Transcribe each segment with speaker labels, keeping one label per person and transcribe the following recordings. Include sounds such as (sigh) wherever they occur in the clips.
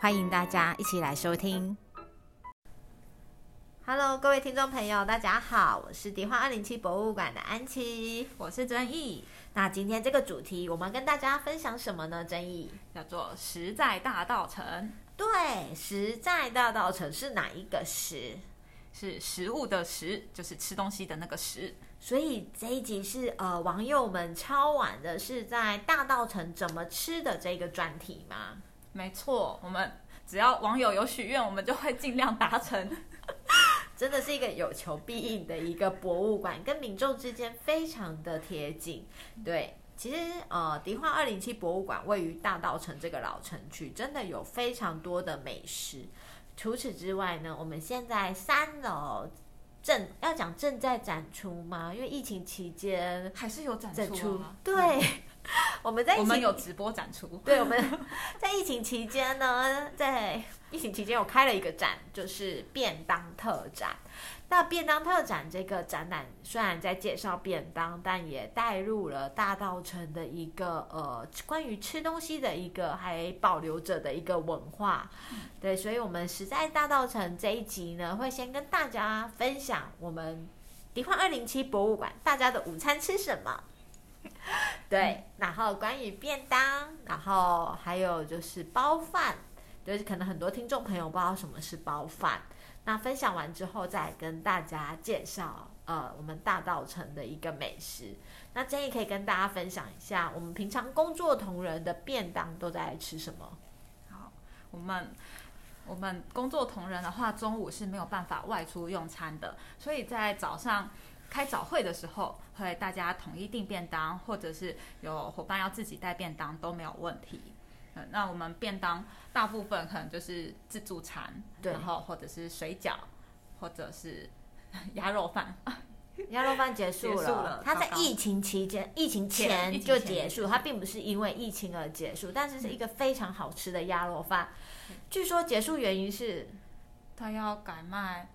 Speaker 1: 欢迎大家一起来收听。Hello，各位听众朋友，大家好，我是迪化二零七博物馆的安琪，
Speaker 2: 我是曾毅。
Speaker 1: 那今天这个主题，我们跟大家分享什么呢？曾毅
Speaker 2: 叫做“实在大道城”。
Speaker 1: 对，实在大道城是哪一个实？
Speaker 2: 是食物的食，就是吃东西的那个食。
Speaker 1: 所以这一集是呃网友们超晚的，是在大道城怎么吃的这个专题吗？
Speaker 2: 没错，我们只要网友有许愿，我们就会尽量达成。(laughs)
Speaker 1: 真的是一个有求必应的一个博物馆，跟民众之间非常的贴近。对，其实呃，迪化二零七博物馆位于大道城这个老城区，真的有非常多的美食。除此之外呢，我们现在三楼正要讲正在展出吗？因为疫情期间
Speaker 2: 还是有展出。
Speaker 1: 对。(laughs) 我们在
Speaker 2: 我们有直播展出，(laughs)
Speaker 1: 对，我们在疫情期间呢，在疫情期间我开了一个展，就是便当特展。那便当特展这个展览虽然在介绍便当，但也带入了大道城的一个呃关于吃东西的一个还保留着的一个文化。对，所以我们实在大道城这一集呢，会先跟大家分享我们迪化二零七博物馆大家的午餐吃什么。(laughs) 对，然后关于便当，然后还有就是包饭，就是可能很多听众朋友不知道什么是包饭。那分享完之后，再跟大家介绍呃我们大道城的一个美食。那建议可以跟大家分享一下，我们平常工作同仁的便当都在吃什么？
Speaker 2: 好，我们我们工作同仁的话，中午是没有办法外出用餐的，所以在早上。开早会的时候，会大家统一订便当，或者是有伙伴要自己带便当都没有问题。嗯，那我们便当大部分可能就是自助餐，然后或者是水饺，或者是鸭肉饭。(laughs)
Speaker 1: 鸭肉饭结束了，它在疫情期间、疫情前就结束，它并不是因为疫情而结束，但是是一个非常好吃的鸭肉饭。据说结束原因是
Speaker 2: 它要改卖。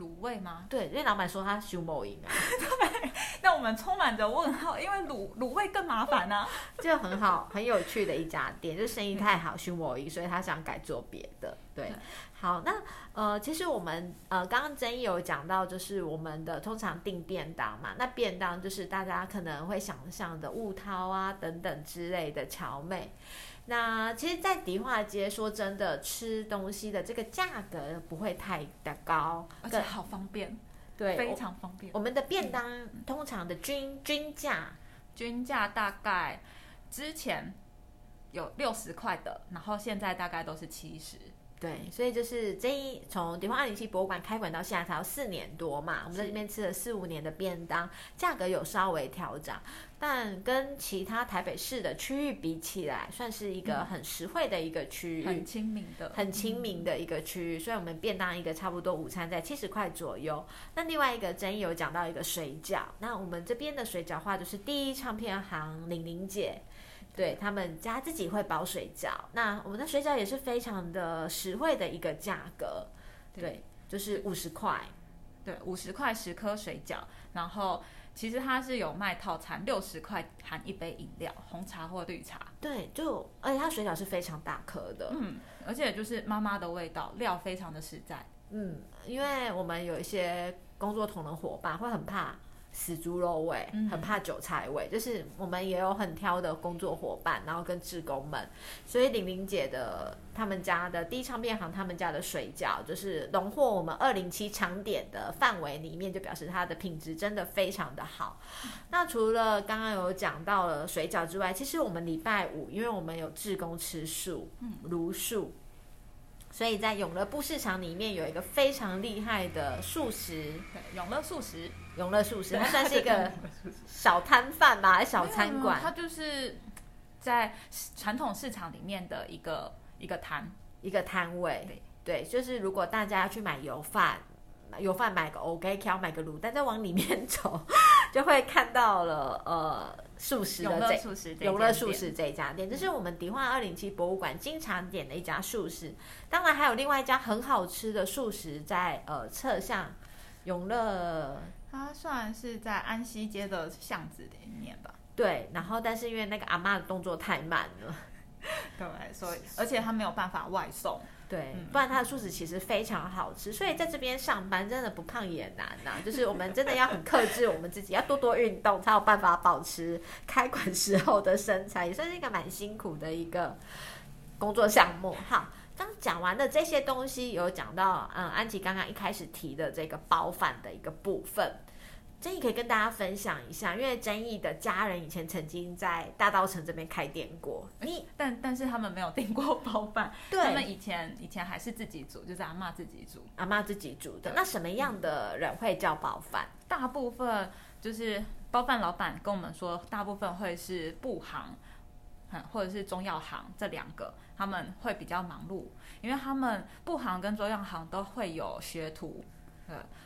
Speaker 2: 卤味吗？
Speaker 1: 对，因为老板说他修某音啊。(laughs)
Speaker 2: 对，那我们充满着问号，因为卤卤味更麻烦呢。(laughs)
Speaker 1: 就很好，很有趣的一家店，就生意太好，修某音，所以他想改做别的。对，好，那呃，其实我们呃刚刚真有讲到，就是我们的通常订便当嘛，那便当就是大家可能会想象的雾涛啊等等之类的桥妹。那其实，在迪化街，说真的，吃东西的这个价格不会太的高，
Speaker 2: 而且好方便，
Speaker 1: 对，
Speaker 2: 非常方便。
Speaker 1: 我们的便当通常的均均价，
Speaker 2: 均价大概之前有六十块的，然后现在大概都是七十。
Speaker 1: 对，所以就是这一从迪化二零七博物馆开馆到现在才要四年多嘛，我们在这边吃了四五年的便当，价格有稍微调整，但跟其他台北市的区域比起来，算是一个很实惠的一个区域，
Speaker 2: 很亲民的，
Speaker 1: 很亲民的一个区域。所以我们便当一个差不多午餐在七十块左右。那另外一个争议有讲到一个水饺，那我们这边的水饺话就是第一唱片行玲玲姐。对他们家自己会包水饺，那我们的水饺也是非常的实惠的一个价格，对，就是五十块，
Speaker 2: 对，五十块十颗水饺，然后其实它是有卖套餐，六十块含一杯饮料，红茶或绿茶，
Speaker 1: 对，就而且它水饺是非常大颗的，
Speaker 2: 嗯，而且就是妈妈的味道，料非常的实在，
Speaker 1: 嗯，因为我们有一些工作同的伙伴会很怕。死猪肉味，很怕韭菜味，就是我们也有很挑的工作伙伴，然后跟职工们，所以玲玲姐的他们家的第一唱片行，他们家的水饺就是荣获我们二零七常点的范围里面，就表示它的品质真的非常的好。那除了刚刚有讲到了水饺之外，其实我们礼拜五，因为我们有志工吃素，嗯，如素。所以在永乐布市场里面有一个非常厉害的素食，
Speaker 2: 永乐素食，
Speaker 1: 永乐素食，它算是一个小摊贩吧，(laughs) 小餐馆。
Speaker 2: 它就是在传统市场里面的一个一个摊，
Speaker 1: 一个摊位。对，就是如果大家要去买油饭，油饭买个 OK，挑买个卤蛋，再往里面走，(laughs) 就会看到了呃素食的这
Speaker 2: 素食
Speaker 1: 永乐素食这一家店，这是我们迪化二零七博物馆经常点的一家素食。当然还有另外一家很好吃的素食，在呃侧向永乐，
Speaker 2: 它算是在安溪街的巷子里面吧。
Speaker 1: 对，然后但是因为那个阿妈的动作太慢了，
Speaker 2: 对，所以而且他没有办法外送。
Speaker 1: 对，不然它的素食其实非常好吃，所以在这边上班真的不胖也难呐。就是我们真的要很克制我们自己，要多多运动，才有办法保持开馆时候的身材，也算是一个蛮辛苦的一个工作项目。好，刚讲完的这些东西，有讲到嗯，安琪刚刚一开始提的这个包饭的一个部分。争议可以跟大家分享一下，因为争议的家人以前曾经在大稻城这边开店过，
Speaker 2: 你但但是他们没有订过包饭，
Speaker 1: 对，
Speaker 2: 他们以前以前还是自己煮，就是阿妈自己煮，
Speaker 1: 阿妈自己煮的。那什么样的人会叫包饭？
Speaker 2: 大部分就是包饭老板跟我们说，大部分会是布行，或者是中药行这两个，他们会比较忙碌，因为他们布行跟中药行都会有学徒。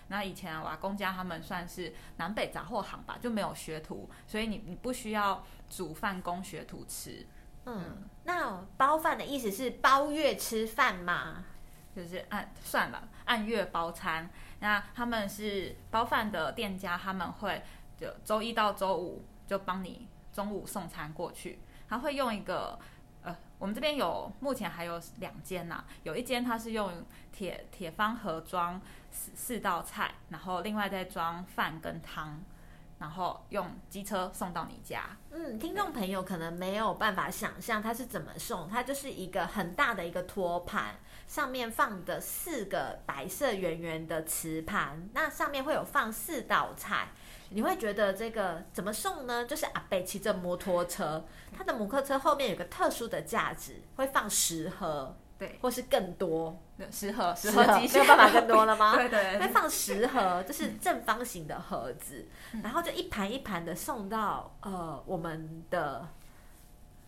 Speaker 2: 那以前瓦工家他们算是南北杂货行吧，就没有学徒，所以你你不需要煮饭供学徒吃。
Speaker 1: 嗯，那包饭的意思是包月吃饭吗？
Speaker 2: 就是按算了，按月包餐。那他们是包饭的店家，他们会就周一到周五就帮你中午送餐过去。他会用一个呃，我们这边有目前还有两间呐，有一间他是用铁铁方盒装。四四道菜，然后另外再装饭跟汤，然后用机车送到你家。
Speaker 1: 嗯，听众朋友可能没有办法想象它是怎么送，它就是一个很大的一个托盘，上面放的四个白色圆圆的瓷盘，那上面会有放四道菜。你会觉得这个怎么送呢？就是阿贝骑着摩托车，他的摩托车后面有个特殊的架子，会放十盒。
Speaker 2: 对，
Speaker 1: 或是更多
Speaker 2: 十盒，
Speaker 1: 十盒没有办法更多了吗？(laughs)
Speaker 2: 对对，
Speaker 1: 会放十盒，就是正方形的盒子，然后就一盘一盘的送到呃我们的。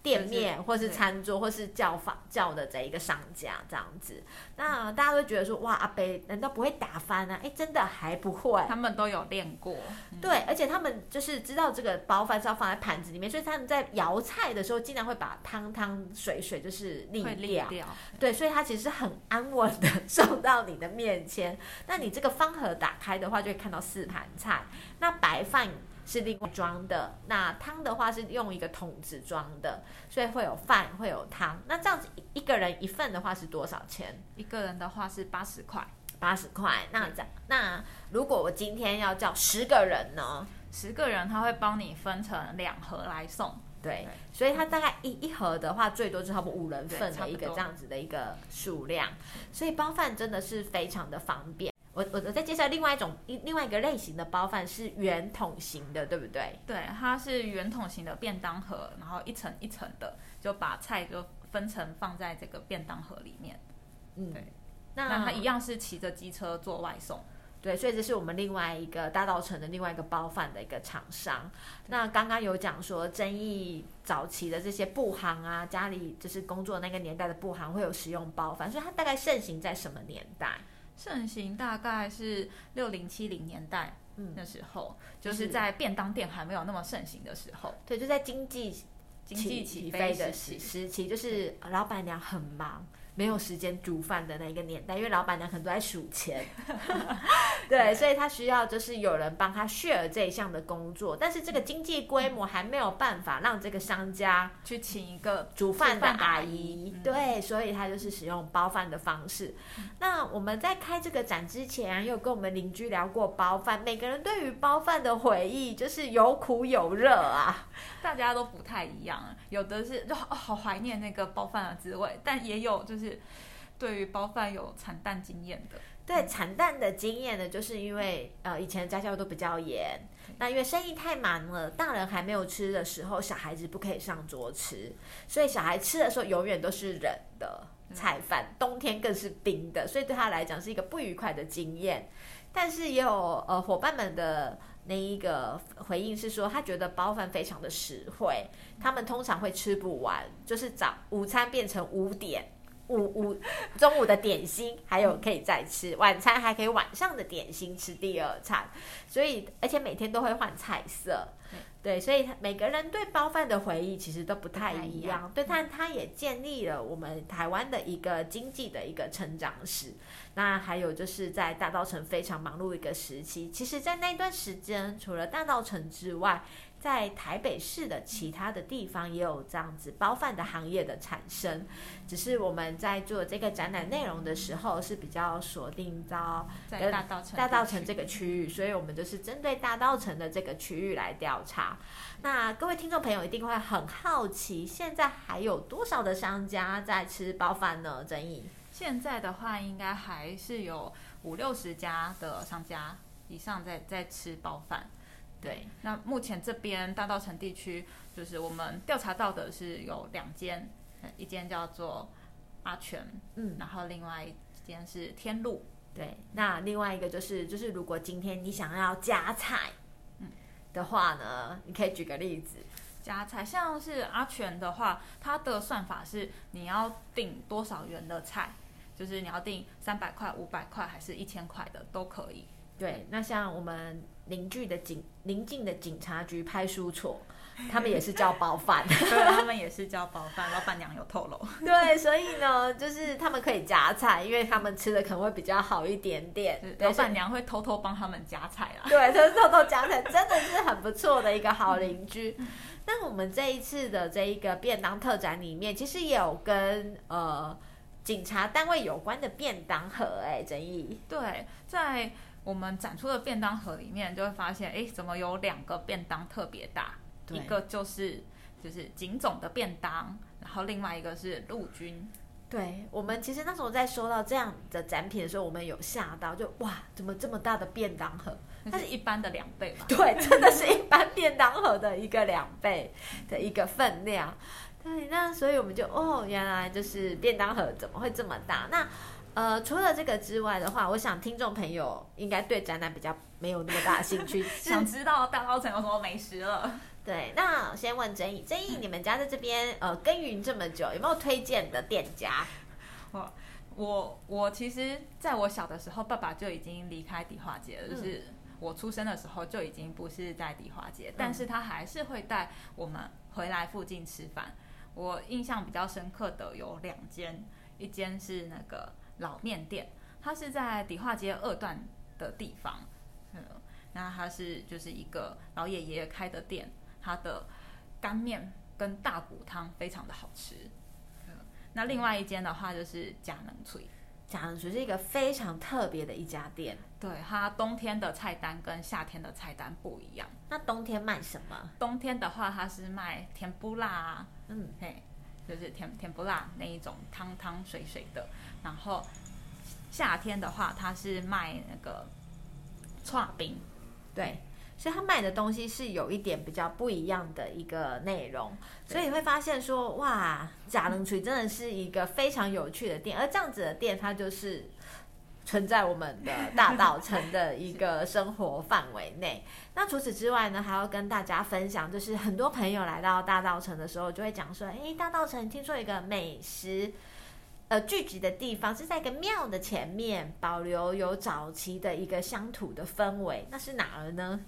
Speaker 1: 店面或是餐桌或是叫房叫的这一个商家这样子，那大家都觉得说哇阿北难道不会打翻呢？哎，真的还不会，
Speaker 2: 他们都有练过。
Speaker 1: 对，而且他们就是知道这个包饭是要放在盘子里面，所以他们在舀菜的时候，经常会把汤汤水水就是沥掉。对，所以它其实很安稳的 (laughs) 送到你的面前。那你这个方盒打开的话，就会看到四盘菜。那白饭。是另外装的，那汤的话是用一个桶子装的，所以会有饭，会有汤。那这样子一个人一份的话是多少钱？
Speaker 2: 一个人的话是八十块，
Speaker 1: 八十块。那这样那如果我今天要叫十个人呢？
Speaker 2: 十个人他会帮你分成两盒来送，
Speaker 1: 对，所以他大概一一盒的话，最多就差不多五人份的一个这样子的一个数量，所以包饭真的是非常的方便。我我我再介绍另外一种一另外一个类型的包饭是圆筒型的，对不对？
Speaker 2: 对，它是圆筒型的便当盒，然后一层一层的就把菜就分层放在这个便当盒里面。嗯，对。那它一样是骑着机车做外送。
Speaker 1: 对，所以这是我们另外一个大稻城的另外一个包饭的一个厂商。那刚刚有讲说，争议早期的这些布行啊，家里就是工作那个年代的布行会有使用包饭，所以它大概盛行在什么年代？
Speaker 2: 盛行大概是六零七零年代那时候，就是在便当店还没有那么盛行的时候。
Speaker 1: 对，就在经济
Speaker 2: 经济起飞
Speaker 1: 的时时期，就是老板娘很忙。没有时间煮饭的那个年代，因为老板娘可能都在数钱，(laughs) 对，所以他需要就是有人帮他 share 这一项的工作，但是这个经济规模还没有办法让这个商家
Speaker 2: 去请一个
Speaker 1: 煮饭的阿姨，对，所以他就是使用包饭的方式。那我们在开这个展之前，有跟我们邻居聊过包饭，每个人对于包饭的回忆就是有苦有热啊，
Speaker 2: 大家都不太一样，有的是就好怀念那个包饭的滋味，但也有就是。是对于包饭有惨淡经验的，
Speaker 1: 对惨淡的经验呢，就是因为呃以前家教都比较严，那因为生意太忙了，大人还没有吃的时候，小孩子不可以上桌吃，所以小孩吃的时候永远都是冷的菜饭，冬天更是冰的，所以对他来讲是一个不愉快的经验。但是也有呃伙伴们的那一个回应是说，他觉得包饭非常的实惠，他们通常会吃不完，就是早午餐变成五点。午午 (laughs) 中午的点心，还有可以再吃晚餐，还可以晚上的点心吃第二餐，所以而且每天都会换菜色。对，所以每个人对包饭的回忆其实都不太一样。对，但它也建立了我们台湾的一个经济的一个成长史。那还有就是在大稻城非常忙碌的一个时期，其实，在那段时间，除了大稻城之外，在台北市的其他的地方也有这样子包饭的行业的产生，只是我们在做这个展览内容的时候是比较锁定到
Speaker 2: 在大稻城
Speaker 1: 大稻城这个区域，所以我们就是针对大稻城的这个区域来调查。那各位听众朋友一定会很好奇，现在还有多少的商家在吃包饭呢？曾毅，
Speaker 2: 现在的话应该还是有五六十家的商家以上在在吃包饭。对，那目前这边大稻城地区，就是我们调查到的是有两间，一间叫做阿全，嗯，然后另外一间是天路，
Speaker 1: 对，那另外一个就是，就是如果今天你想要加菜，嗯的话呢，你可以举个例子，
Speaker 2: 加菜，像是阿全的话，它的算法是你要订多少元的菜，就是你要订三百块、五百块还是一千块的都可以。
Speaker 1: 对，那像我们邻居的警邻近的警察局派出所，(laughs) 他们也是叫包饭，(laughs)
Speaker 2: 对，他们也是叫包饭。老板娘有透露，
Speaker 1: 对，所以呢，就是他们可以夹菜，因为他们吃的可能会比较好一点点。
Speaker 2: 老板娘会偷偷帮他们夹菜啊，
Speaker 1: 对，是偷偷夹菜，真的是很不错的一个好邻居。(laughs) 那我们这一次的这一个便当特展里面，其实也有跟呃警察单位有关的便当盒，哎，争议，
Speaker 2: 对，在。我们展出的便当盒里面，就会发现，哎，怎么有两个便当特别大？一个就是就是警总的便当，然后另外一个是陆军。
Speaker 1: 对我们其实那时候在收到这样的展品的时候，我们有吓到，就哇，怎么这么大的便当盒？
Speaker 2: 它是一般的两倍嘛？(laughs)
Speaker 1: 对，真的是一般便当盒的一个两倍的一个分量。对，那所以我们就哦，原来就是便当盒怎么会这么大？那。呃，除了这个之外的话，我想听众朋友应该对展览比较没有那么大兴趣，(laughs)
Speaker 2: 想知道大稻城有什么美食了。
Speaker 1: 对，那先问曾毅，曾毅，你们家在这边呃耕耘这么久，有没有推荐的店家？
Speaker 2: 我我我其实在我小的时候，爸爸就已经离开迪化街了，就是我出生的时候就已经不是在迪化街，但是他还是会带我们回来附近吃饭。我印象比较深刻的有两间，一间是那个。老面店，它是在迪化街二段的地方，嗯，那它是就是一个老爷爷开的店，它的干面跟大骨汤非常的好吃。嗯，那另外一间的话就是佳能脆，
Speaker 1: 佳能脆是一个非常特别的一家店，
Speaker 2: 对，它冬天的菜单跟夏天的菜单不一样。
Speaker 1: 那冬天卖什么？
Speaker 2: 冬天的话，它是卖甜不辣，嗯，嘿。就是甜甜不辣那一种汤汤水水的，然后夏天的话，它是卖那个串冰，
Speaker 1: 对，所以他卖的东西是有一点比较不一样的一个内容，所以你会发现说，哇，假能锤真的是一个非常有趣的店，而这样子的店，它就是。存在我们的大道城的一个生活范围内。(laughs) 那除此之外呢，还要跟大家分享，就是很多朋友来到大道城的时候，就会讲说：“哎，大道城听说一个美食呃聚集的地方是在一个庙的前面，保留有早期的一个乡土的氛围。那是哪儿呢？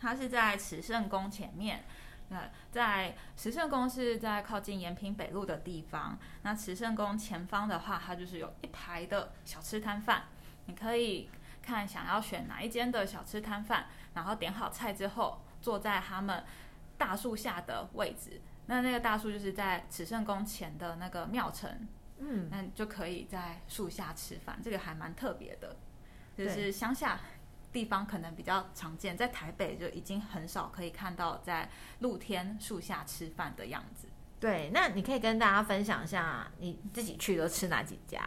Speaker 2: 它是在慈圣宫前面。那在慈圣宫是在靠近延平北路的地方。那慈圣宫前方的话，它就是有一排的小吃摊贩。”你可以看想要选哪一间的小吃摊贩，然后点好菜之后，坐在他们大树下的位置。那那个大树就是在慈圣宫前的那个庙城，嗯，那就可以在树下吃饭，这个还蛮特别的。就是乡下地方可能比较常见，在台北就已经很少可以看到在露天树下吃饭的样子。
Speaker 1: 对，那你可以跟大家分享一下你自己去都吃哪几家，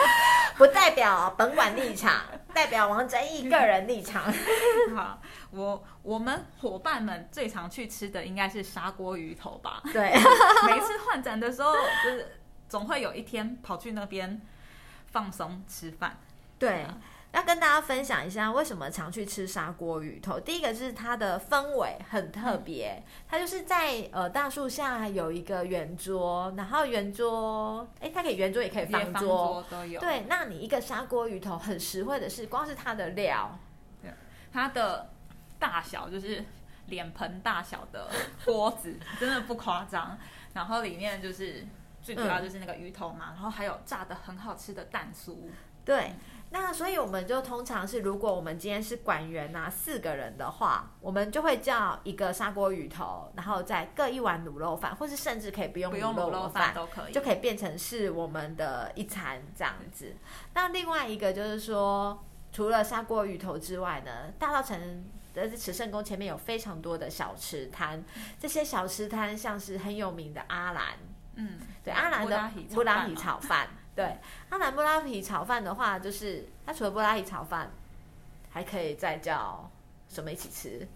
Speaker 1: (laughs) 不代表本馆立场，代表王真义个人立场。(laughs)
Speaker 2: 好，我我们伙伴们最常去吃的应该是砂锅鱼头吧？
Speaker 1: 对，(laughs)
Speaker 2: 每次换展的时候，就是总会有一天跑去那边放松吃饭。
Speaker 1: 对。要跟大家分享一下为什么常去吃砂锅鱼头。第一个是它的氛围很特别，它就是在呃大树下有一个圆桌，然后圆桌，哎，它可以圆桌也可以
Speaker 2: 方
Speaker 1: 桌
Speaker 2: 都有。
Speaker 1: 对，那你一个砂锅鱼头很实惠的是，光是它的料，
Speaker 2: 对，它的大小就是脸盆大小的锅子，真的不夸张。然后里面就是最主要就是那个鱼头嘛，然后还有炸的很好吃的蛋酥，
Speaker 1: 对。那所以我们就通常是，如果我们今天是管员呐，四个人的话，我们就会叫一个砂锅鱼头，然后再各一碗卤肉饭，或是甚至可以不用
Speaker 2: 卤肉饭都可以，
Speaker 1: 就可以变成是我们的一餐这样子。那另外一个就是说，除了砂锅鱼头之外呢，大稻城的慈圣宫前面有非常多的小吃摊，这些小吃摊像是很有名的阿兰，嗯，对，阿兰的布拉提炒饭。对，阿兰布拉提炒饭的话，就是它除了布拉提炒饭，还可以再叫什么一起吃？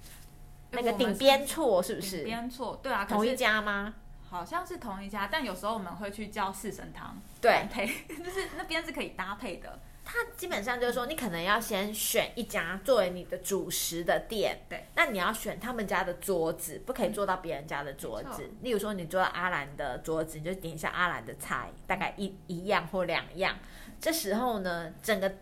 Speaker 1: 那个顶边错是不是？
Speaker 2: 顶边错，对啊，
Speaker 1: 同一家吗？
Speaker 2: 好像是同一家，但有时候我们会去叫四神汤，
Speaker 1: 对，
Speaker 2: 配，(laughs) 就是那边是可以搭配的。
Speaker 1: 它基本上就是说，你可能要先选一家作为你的主食的店，
Speaker 2: 对。
Speaker 1: 那你要选他们家的桌子，不可以坐到别人家的桌子。例如说，你坐到阿兰的桌子，你就点一下阿兰的菜，大概一一样或两样。这时候呢，整个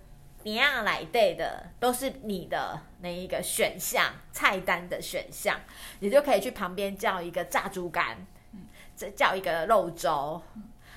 Speaker 1: 尼亚来对的都是你的那一个选项菜单的选项，你就可以去旁边叫一个炸猪肝，再叫一个肉粥，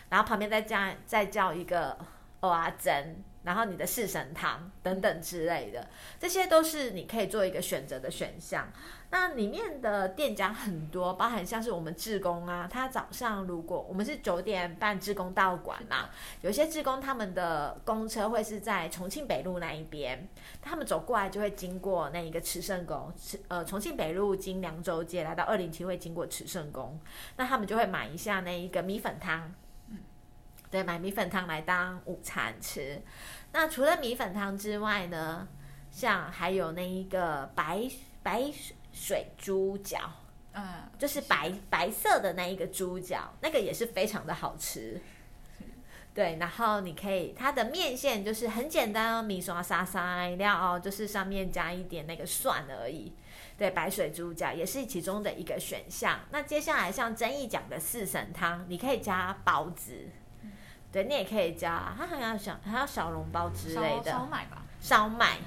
Speaker 1: 然后旁边再加再叫一个蚵仔煎。然后你的四神汤等等之类的，这些都是你可以做一个选择的选项。那里面的店家很多，包含像是我们志工啊，他早上如果我们是九点半志工到馆嘛，有些志工他们的公车会是在重庆北路那一边，他们走过来就会经过那一个慈圣宫，呃，重庆北路经凉州街来到二零七会经过慈圣宫，那他们就会买一下那一个米粉汤。对，买米粉汤来当午餐吃。那除了米粉汤之外呢，像还有那一个白白水猪脚，嗯，就是白白色的那一个猪脚，那个也是非常的好吃。对，然后你可以，它的面线就是很简单哦，米刷沙沙料哦，就是上面加一点那个蒜而已。对，白水猪脚也是其中的一个选项。那接下来像曾毅讲的四神汤，你可以加包子。对你也可以加，它好像小还有小笼包之类的
Speaker 2: 烧麦吧，
Speaker 1: 烧麦，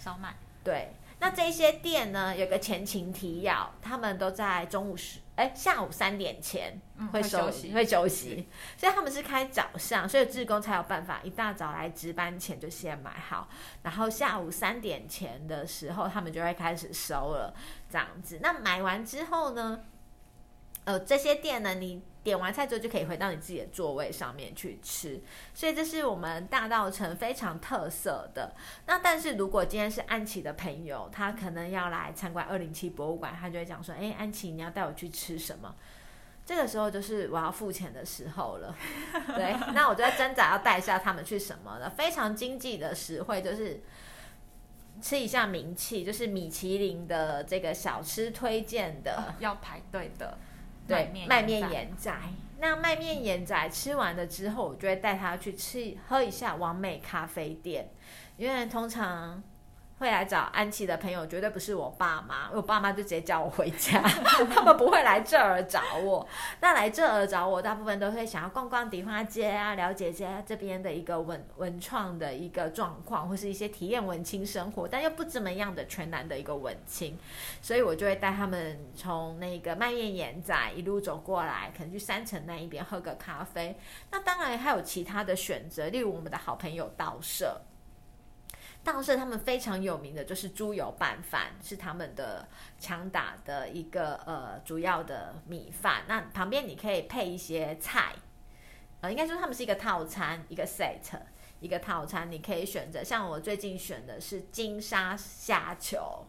Speaker 2: 烧麦。
Speaker 1: 对，那这些店呢，有个前情提要，他们都在中午十哎下午三点前会休息，会休息，所以他们是开早上，所以志工才有办法一大早来值班前就先买好，然后下午三点前的时候，他们就会开始收了，这样子。那买完之后呢，呃，这些店呢，你。点完菜之后就可以回到你自己的座位上面去吃，所以这是我们大道城非常特色的。那但是如果今天是安琪的朋友，他可能要来参观二零七博物馆，他就会讲说：“哎，安琪，你要带我去吃什么？”这个时候就是我要付钱的时候了。(laughs) 对，那我就在挣扎要带一下他们去什么了？非常经济的实惠，就是吃一下名气，就是米其林的这个小吃推荐的，
Speaker 2: 要排队的。
Speaker 1: 对，麦面盐仔。那麦面盐仔吃完了之后，我就会带他去吃喝一下完美咖啡店，因为通常。会来找安琪的朋友绝对不是我爸妈，我爸妈就直接叫我回家，(laughs) 他们不会来这儿找我。那来这儿找我，大部分都会想要逛逛迪化街啊，了解一下这边的一个文文创的一个状况，或是一些体验文青生活，但又不怎么样的全男的一个文青。所以我就会带他们从那个麦面盐仔一路走过来，可能去山城那一边喝个咖啡。那当然还有其他的选择，例如我们的好朋友道社。道社他们非常有名的就是猪油拌饭，是他们的强打的一个呃主要的米饭。那旁边你可以配一些菜，呃，应该说他们是一个套餐，一个 set，一个套餐，你可以选择。像我最近选的是金沙虾球，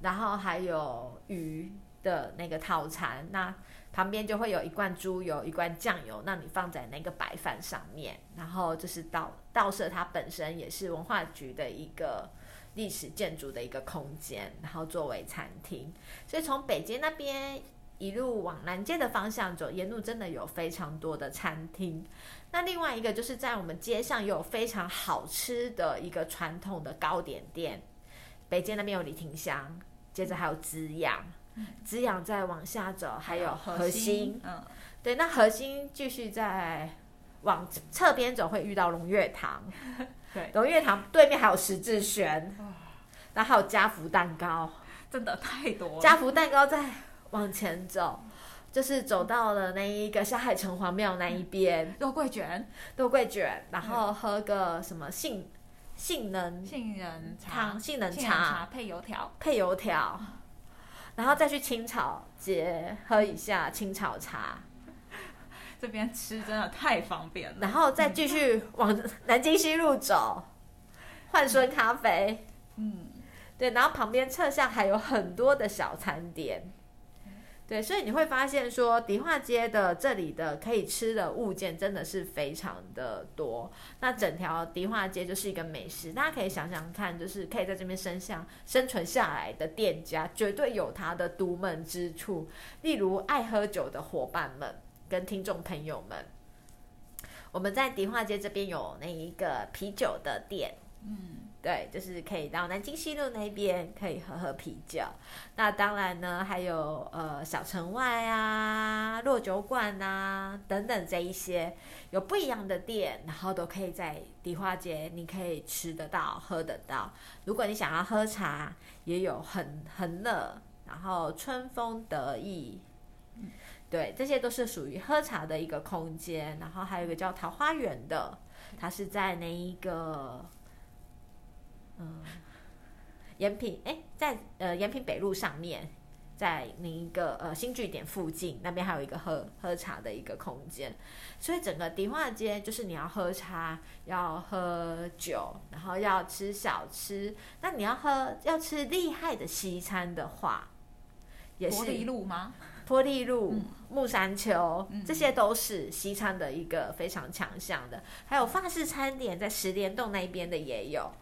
Speaker 1: 然后还有鱼的那个套餐。那旁边就会有一罐猪油，一罐酱油，让你放在那个白饭上面，然后就是道道社它本身也是文化局的一个历史建筑的一个空间，然后作为餐厅，所以从北街那边一路往南街的方向走，沿路真的有非常多的餐厅。那另外一个就是在我们街上有非常好吃的一个传统的糕点店，北街那边有李廷香，接着还有滋养，滋养再往下走还有核心，
Speaker 2: 嗯，
Speaker 1: 对，那核心继续在往侧边走会遇到龙月堂，(laughs)
Speaker 2: 对，
Speaker 1: 龙月堂对面还有十字轩，然后还有家福蛋糕，
Speaker 2: 真的太多了。
Speaker 1: 家福蛋糕再往前走。就是走到了那一个下海城隍庙那一边，
Speaker 2: 肉桂卷、
Speaker 1: 肉桂卷，然后喝个什么杏杏仁
Speaker 2: 杏仁
Speaker 1: 汤、
Speaker 2: 茶、
Speaker 1: 杏仁
Speaker 2: 茶配油条，
Speaker 1: 配油条，然后再去青草街喝一下青草茶，
Speaker 2: 这边吃真的太方便了。
Speaker 1: 然后再继续往南京西路走，焕顺咖啡，
Speaker 2: 嗯，
Speaker 1: 对，然后旁边侧巷还有很多的小餐点。对，所以你会发现说，迪化街的这里的可以吃的物件真的是非常的多。那整条迪化街就是一个美食，大家可以想想看，就是可以在这边生下生存下来的店家，绝对有它的独门之处。例如爱喝酒的伙伴们跟听众朋友们，我们在迪化街这边有那一个啤酒的店，
Speaker 2: 嗯，
Speaker 1: 对，就是可以到南京西路那边可以喝喝啤酒。那当然呢，还有呃小城外啊、落酒馆啊等等这一些有不一样的店，然后都可以在迪化街你可以吃得到、喝得到。如果你想要喝茶，也有很很乐，然后春风得意。对，这些都是属于喝茶的一个空间，然后还有一个叫桃花源的，它是在那一个，嗯，延平哎，在呃延平北路上面，在那一个呃新据点附近，那边还有一个喝喝茶的一个空间，所以整个迪化街就是你要喝茶，要喝酒，然后要吃小吃，那你要喝要吃厉害的西餐的话，也是
Speaker 2: 柏林路吗？
Speaker 1: 玻璃路、
Speaker 2: 嗯
Speaker 1: 木山丘，
Speaker 2: 嗯
Speaker 1: 这些都是西餐的一个非常强项的。还有法式餐点，在十联洞那一边的也有。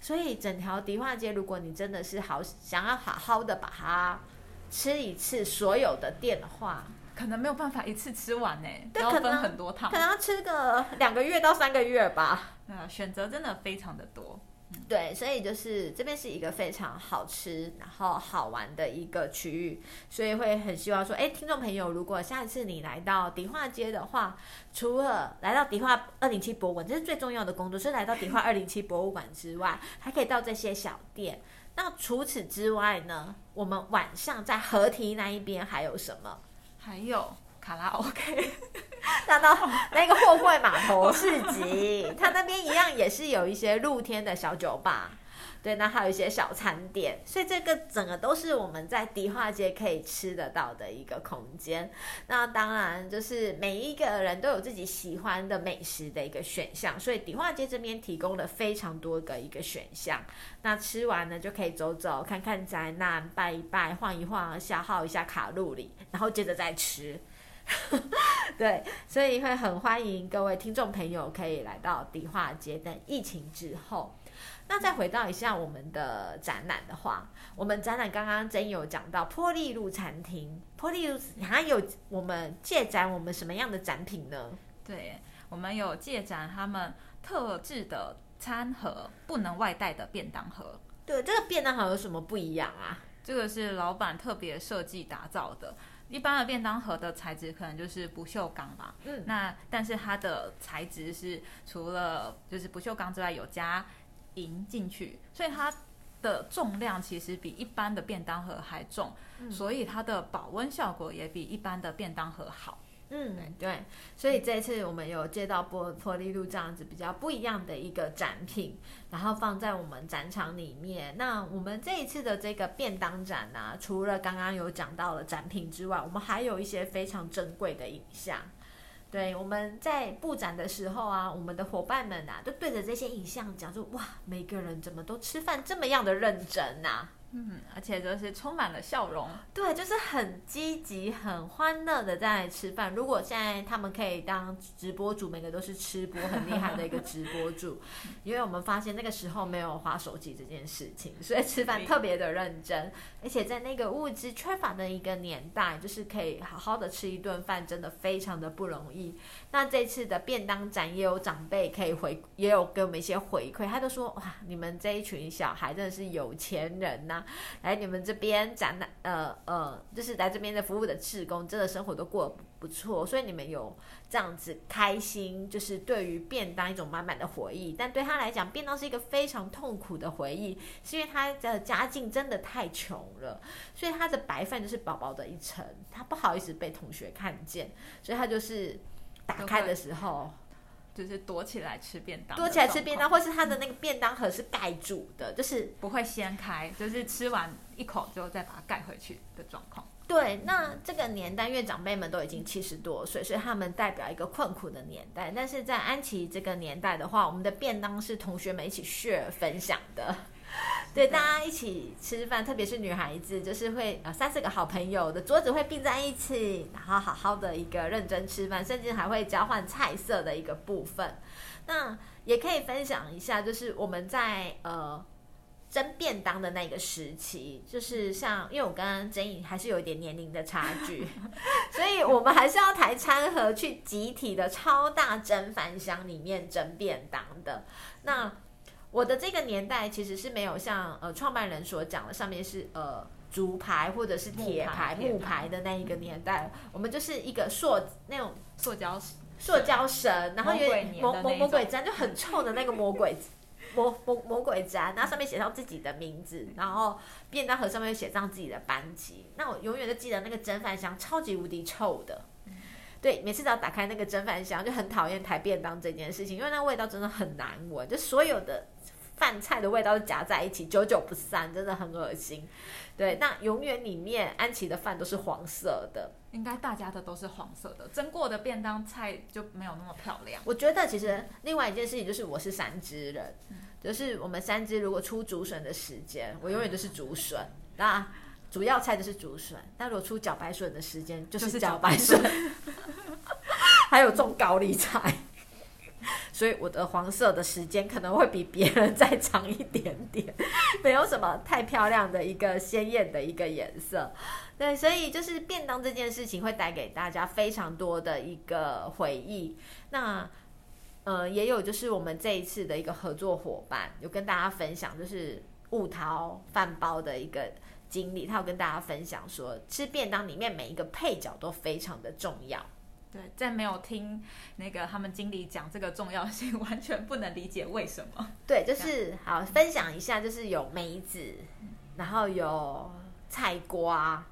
Speaker 1: 所以整条迪化街，如果你真的是好想要好好的把它吃一次所有的店的话，
Speaker 2: 可能没有办法一次吃完呢，
Speaker 1: 对
Speaker 2: 要分
Speaker 1: 可能
Speaker 2: 很多趟
Speaker 1: 可。能要吃个两个月到三个月吧。
Speaker 2: 啊，选择真的非常的多。
Speaker 1: 对，所以就是这边是一个非常好吃，然后好玩的一个区域，所以会很希望说，哎，听众朋友，如果下一次你来到迪化街的话，除了来到迪化二零七博物馆，这是最重要的工作，是来到迪化二零七博物馆之外，还可以到这些小店。那除此之外呢，我们晚上在河堤那一边还有什么？
Speaker 2: 还有卡拉 OK，(laughs)
Speaker 1: 大到 (laughs) 那个货柜码头市集，(laughs) 它那边一样也是有一些露天的小酒吧，对，那还有一些小餐点，所以这个整个都是我们在迪化街可以吃得到的一个空间。那当然就是每一个人都有自己喜欢的美食的一个选项，所以迪化街这边提供了非常多个一个选项。那吃完呢就可以走走，看看展览，拜一拜，晃一晃，消耗一下卡路里，然后接着再吃。(laughs) 对，所以会很欢迎各位听众朋友可以来到迪化街。等疫情之后，那再回到一下我们的展览的话，我们展览刚刚真有讲到坡利路餐厅，坡利路还有我们借展我们什么样的展品呢？
Speaker 2: 对我们有借展他们特制的餐盒，不能外带的便当盒。
Speaker 1: 对，这个便当盒有什么不一样啊？
Speaker 2: 这个是老板特别设计打造的。一般的便当盒的材质可能就是不锈钢吧，
Speaker 1: 嗯，
Speaker 2: 那但是它的材质是除了就是不锈钢之外有加银进去，所以它的重量其实比一般的便当盒还重，所以它的保温效果也比一般的便当盒好。
Speaker 1: 嗯，对，所以这一次我们有借到玻玻璃路这样子比较不一样的一个展品，然后放在我们展场里面。那我们这一次的这个便当展呢、除了刚刚有讲到了展品之外，我们还有一些非常珍贵的影像。对，我们在布展的时候啊，我们的伙伴们啊，都对着这些影像讲说：“哇，每个人怎么都吃饭这么样的认真呐、
Speaker 2: 嗯，而且就是充满了笑容，
Speaker 1: 对，就是很积极、很欢乐的在吃饭。如果现在他们可以当直播主，每个都是吃播很厉害的一个直播主，(laughs) 因为我们发现那个时候没有划手机这件事情，所以吃饭特别的认真。而且在那个物质缺乏的一个年代，就是可以好好的吃一顿饭，真的非常的不容易。那这次的便当展也有长辈可以回，也有给我们一些回馈，他都说哇，你们这一群小孩真的是有钱人呐。来你们这边展览，呃呃，就是来这边的服务的志工，真的生活都过得不错，所以你们有这样子开心，就是对于便当一种满满的回忆。但对他来讲，便当是一个非常痛苦的回忆，是因为他的家境真的太穷了，所以他的白饭就是薄薄的一层，他不好意思被同学看见，所以他就是打开的时候。
Speaker 2: 就是躲起来吃便当，
Speaker 1: 躲起来吃便当，或是他的那个便当盒是盖住的，就是
Speaker 2: 不会掀开，就是吃完一口之后再把它盖回去的状况。
Speaker 1: 对，那这个年代，因为长辈们都已经七十多岁，所以他们代表一个困苦的年代。但是在安琪这个年代的话，我们的便当是同学们一起 share 分享的。(laughs) 对，大家一起吃饭，特别是女孩子，就是会呃三四个好朋友的桌子会并在一起，然后好好的一个认真吃饭，甚至还会交换菜色的一个部分。那也可以分享一下，就是我们在呃蒸便当的那个时期，就是像因为我跟曾颖还是有一点年龄的差距，(laughs) 所以我们还是要抬餐盒去集体的超大蒸饭箱里面蒸便当的。那我的这个年代其实是没有像呃创办人所讲的，上面是呃竹排或者是铁牌木牌的那一个年代，我们就是一个塑那种
Speaker 2: 塑胶
Speaker 1: 塑胶绳，然后有魔魔魔鬼毡就很臭的那个魔鬼魔魔魔鬼毡，然后上面写上自己的名字，然后便当盒上面写上自己的班级。那我永远都记得那个蒸饭箱超级无敌臭的，对，每次只要打开那个蒸饭箱就很讨厌抬便当这件事情，因为那味道真的很难闻，就所有的。饭菜的味道夹在一起，久久不散，真的很恶心。对，那永远里面安琪的饭都是黄色的，
Speaker 2: 应该大家的都是黄色的。蒸过的便当菜就没有那么漂亮。
Speaker 1: 我觉得其实另外一件事情就是，我是三只人，就是我们三只如果出竹笋的时间，我永远都是竹笋。那主要菜就是竹笋，那如果出茭白笋的时间，就是茭白笋，(laughs) 还有种高丽菜。所以我的黄色的时间可能会比别人再长一点点，没有什么太漂亮的一个鲜艳的一个颜色。(laughs) 对，所以就是便当这件事情会带给大家非常多的一个回忆。那呃，也有就是我们这一次的一个合作伙伴有跟大家分享，就是雾桃饭包的一个经历，他有跟大家分享说，吃便当里面每一个配角都非常的重要。
Speaker 2: 对，在没有听那个他们经理讲这个重要性，完全不能理解为什么。
Speaker 1: 对，就是好分享一下，就是有梅子，然后有菜瓜，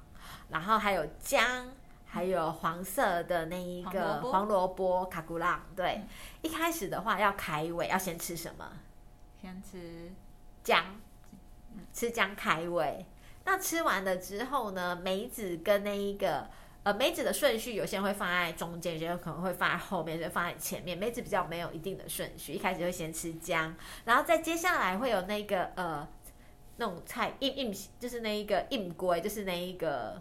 Speaker 1: 然后还有姜，还有黄色的那一个黄萝卜卡古拉。对，一开始的话要开胃，要先吃什么？
Speaker 2: 先吃
Speaker 1: 姜，吃姜开胃。那吃完了之后呢，梅子跟那一个。呃，梅子的顺序有些人会放在中间，有些人可能会放在后面，有些放在前面。梅子比较没有一定的顺序，一开始会先吃姜，然后再接下来会有那个呃那种菜硬硬，就是那一个硬龟，就是那一个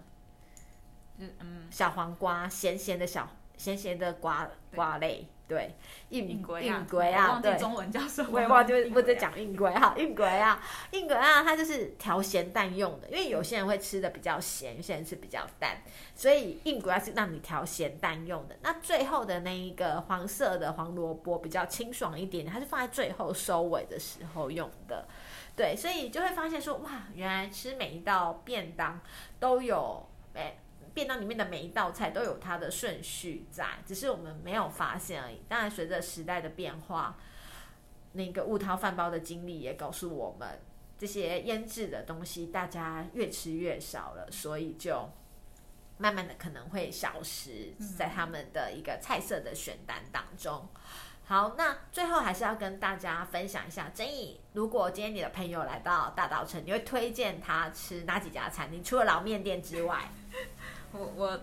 Speaker 1: 嗯嗯小黄瓜，咸咸的小咸咸的瓜瓜类。对，
Speaker 2: 硬
Speaker 1: 龟硬龟啊，
Speaker 2: 对，中文叫什么？
Speaker 1: 我也忘记，我在讲硬龟哈，硬龟啊，硬龟啊，它就是调咸淡用的，因为有些人会吃的比较咸，有些人吃比较淡，所以硬龟是让你调咸淡用的。那最后的那一个黄色的黄萝卜比较清爽一点，它是放在最后收尾的时候用的。对，所以就会发现说，哇，原来吃每一道便当都有诶。便当里面的每一道菜都有它的顺序在，只是我们没有发现而已。当然，随着时代的变化，那个雾涛饭包的经历也告诉我们，这些腌制的东西大家越吃越少了，所以就慢慢的可能会消失在他们的一个菜色的选单当中。好，那最后还是要跟大家分享一下，争议。如果今天你的朋友来到大稻城，你会推荐他吃哪几家餐厅？除了老面店之外？(laughs)
Speaker 2: 我我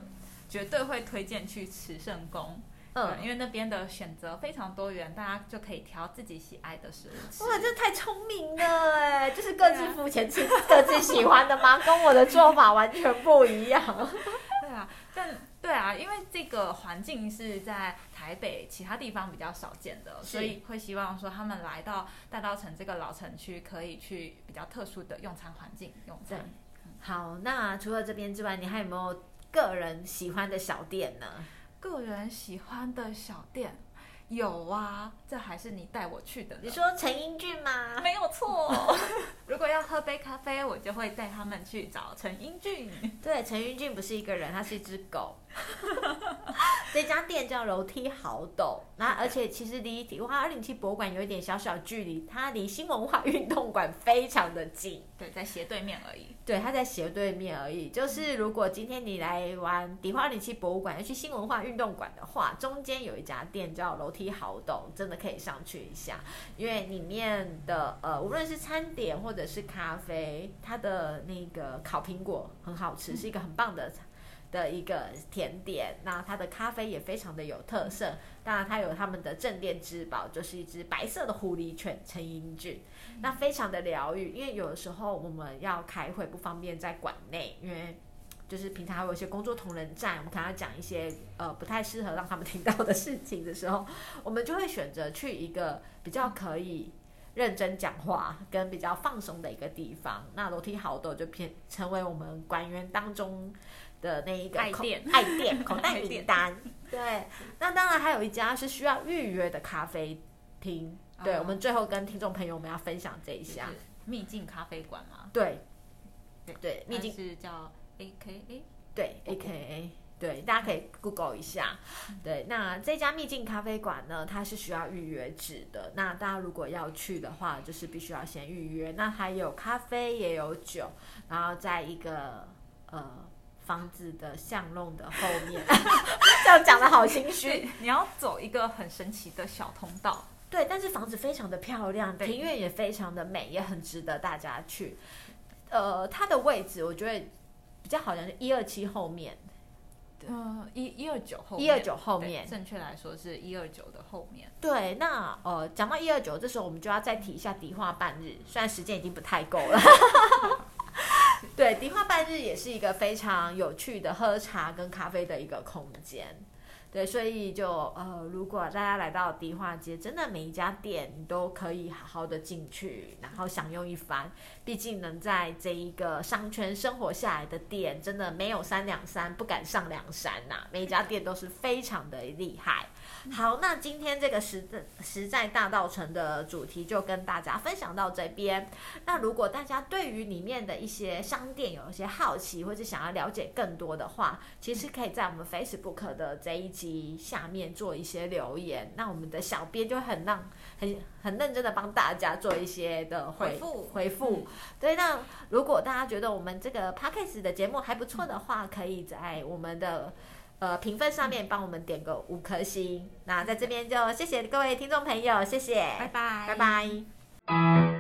Speaker 2: 绝对会推荐去慈圣宫，
Speaker 1: 嗯，
Speaker 2: 因为那边的选择非常多元，大家就可以挑自己喜爱的食物。
Speaker 1: 哇，这太聪明了哎！就是各自付钱吃各自喜欢的吗？跟我的做法完全不一样。(laughs)
Speaker 2: 对啊，但对啊，因为这个环境是在台北其他地方比较少见的，所以会希望说他们来到大稻城这个老城区，可以去比较特殊的用餐环境用
Speaker 1: 对
Speaker 2: 餐。
Speaker 1: 好，那除了这边之外，你还有没有个人喜欢的小店呢？
Speaker 2: 个人喜欢的小店有啊，这还是你带我去的。
Speaker 1: 你说陈英俊吗？
Speaker 2: 没有错。(laughs) 如果要喝杯咖啡，我就会带他们去找陈英俊。
Speaker 1: 对，陈英俊不是一个人，他是一只狗。(laughs) 这家店叫楼梯好陡，那而且其实离迪化二零七博物馆有一点小小距离，它离新文化运动馆非常的近。
Speaker 2: 对，在斜对面而已。
Speaker 1: 对，它在斜对面而已。就是如果今天你来玩迪化零七博物馆，要去新文化运动馆的话，中间有一家店叫楼梯好陡，真的可以上去一下，因为里面的呃，无论是餐点或者是咖啡，它的那个烤苹果很好吃，是一个很棒的。的一个甜点，那它的咖啡也非常的有特色。当然，它有他们的镇店之宝，就是一只白色的狐狸犬陈英俊，那非常的疗愈。因为有的时候我们要开会不方便在馆内，因为就是平常还有一些工作同仁在，我们可能要讲一些呃不太适合让他们听到的事情的时候，我们就会选择去一个比较可以认真讲话跟比较放松的一个地方。那楼梯好多就偏成为我们馆员当中。的那一个口
Speaker 2: 爱店
Speaker 1: 爱店口袋 (laughs) 名单，对，那当然还有一家是需要预约的咖啡厅，对，
Speaker 2: 啊
Speaker 1: 我们最后跟听众朋友们要分享这一
Speaker 2: 就是
Speaker 1: 下，
Speaker 2: 秘境咖啡馆嘛，
Speaker 1: 对
Speaker 2: 对
Speaker 1: 对，秘境
Speaker 2: 是叫 A K A。
Speaker 1: 对 A K A。对，大家可以 Google 一下。对，那这家秘境咖啡馆呢，它是需要预约制的。那大家如果要去的话，就是必须要先预约。那还有咖啡，也有酒，然后在一个呃房子的巷弄的后面，(laughs) (laughs) 这样讲的好心虚。
Speaker 2: 你要走一个很神奇的小通道。
Speaker 1: 对，但是房子非常的漂亮，
Speaker 2: 对
Speaker 1: 庭院也非常的美，也很值得大家去。呃，它的位置我觉得比较好像是一二七后面，
Speaker 2: 呃，一一二九后
Speaker 1: 一二九后面。
Speaker 2: 正确来说是一二九的后面。
Speaker 1: 对，那呃，讲到一二九，这时候我们就要再提一下迪化半日，虽然时间已经不太够了。(laughs) 对，迪化半日也是一个非常有趣的喝茶跟咖啡的一个空间。对，所以就呃，如果大家来到迪化街，真的每一家店你都可以好好的进去，然后享用一番。毕竟能在这一个商圈生活下来的店，真的没有三两三，不敢上梁山呐、每一家店都是非常的厉害。好，那今天这个实在实在大道城的主题就跟大家分享到这边。那如果大家对于里面的一些商店有一些好奇，或者想要了解更多的话，其实可以在我们 Facebook 的这一期集下面做一些留言。那我们的小编就很让很很认真的帮大家做一些的回
Speaker 2: 回复
Speaker 1: 回复。对，那如果大家觉得我们这个 Podcast 的节目还不错的话，可以在我们的。呃，评分上面帮我们点个五颗星。那在这边就谢谢各位听众朋友，谢谢，
Speaker 2: 拜拜，
Speaker 1: 拜拜